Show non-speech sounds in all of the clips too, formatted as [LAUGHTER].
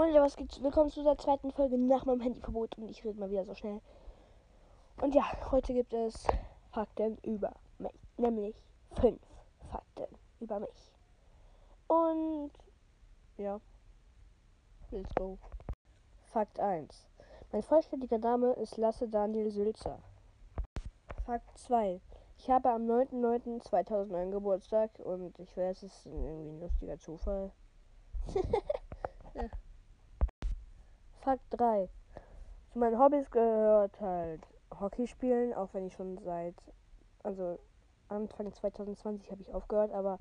Moin, was gibt's? Willkommen zu der zweiten Folge nach meinem Handyverbot und ich rede mal wieder so schnell. Und ja, heute gibt es Fakten über mich, nämlich fünf Fakten über mich. Und ja, let's go. Fakt 1. Mein vollständiger Name ist Lasse Daniel Sülzer. Fakt 2. Ich habe am 9.9.2009 Geburtstag und ich weiß, es ist irgendwie ein lustiger Zufall. [LAUGHS] ja. Fakt 3. Zu meinen Hobbys gehört halt Hockey spielen, auch wenn ich schon seit, also Anfang 2020 habe ich aufgehört, aber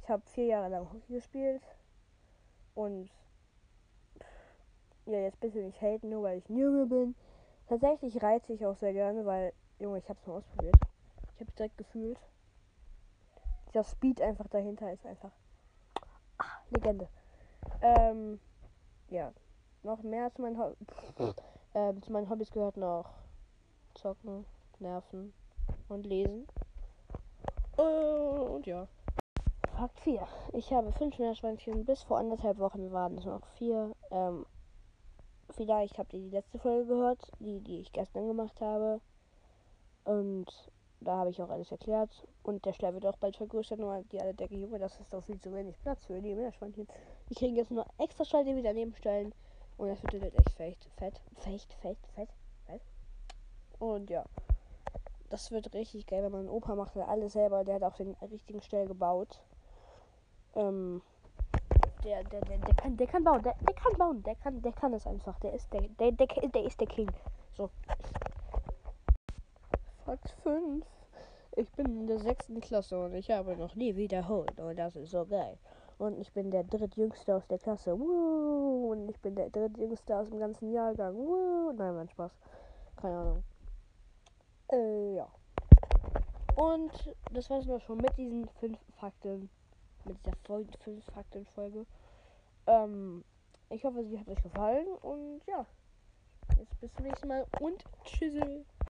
ich habe vier Jahre lang Hockey gespielt und ja, jetzt bitte nicht haten, nur weil ich ein bin. Tatsächlich reize ich auch sehr gerne, weil, Junge, ich habe es mal ausprobiert. Ich habe direkt gefühlt. Dieser Speed einfach dahinter ist einfach ah, Legende. Ähm, ja, noch mehr zu meinen, Ho äh, zu meinen Hobbys gehört noch Zocken, Nerven und Lesen. Und ja. Fakt 4. Ich habe fünf Meerschweinchen. Bis vor anderthalb Wochen waren es noch vier. Ähm, vielleicht habt ihr die letzte Folge gehört, die, die ich gestern gemacht habe. Und da habe ich auch alles erklärt. Und der Stall wird auch bald vergrößert. Nur die alle denken, Junge, das ist doch viel zu wenig Platz für die Meerschweinchen. Die kriegen jetzt nur extra Stall, die wir daneben stellen. Und das wird halt echt fett, fett, fett, fett, fett, fett. Und ja. Das wird richtig geil, wenn mein Opa macht alles selber. Der hat auch den richtigen Stall gebaut. Ähm, der, der, der, der kann, der kann bauen, der, der kann bauen, der kann, der kann es einfach. Der ist der, der, der, der ist der King. So. Fakt 5. Ich bin in der sechsten Klasse und ich habe noch nie wiederholt. Und das ist so geil. Und ich bin der drittjüngste aus der Klasse. Woo! Und ich bin der drittjüngste aus dem ganzen Jahrgang. Woo! Nein, mein Spaß. Keine Ahnung. Äh, ja. Und das war's nur schon mit diesen fünf Fakten. Mit dieser Folge, fünf Fakten Folge. Ähm, ich hoffe, sie hat euch gefallen. Und ja. Jetzt bis zum nächsten Mal und tschüss.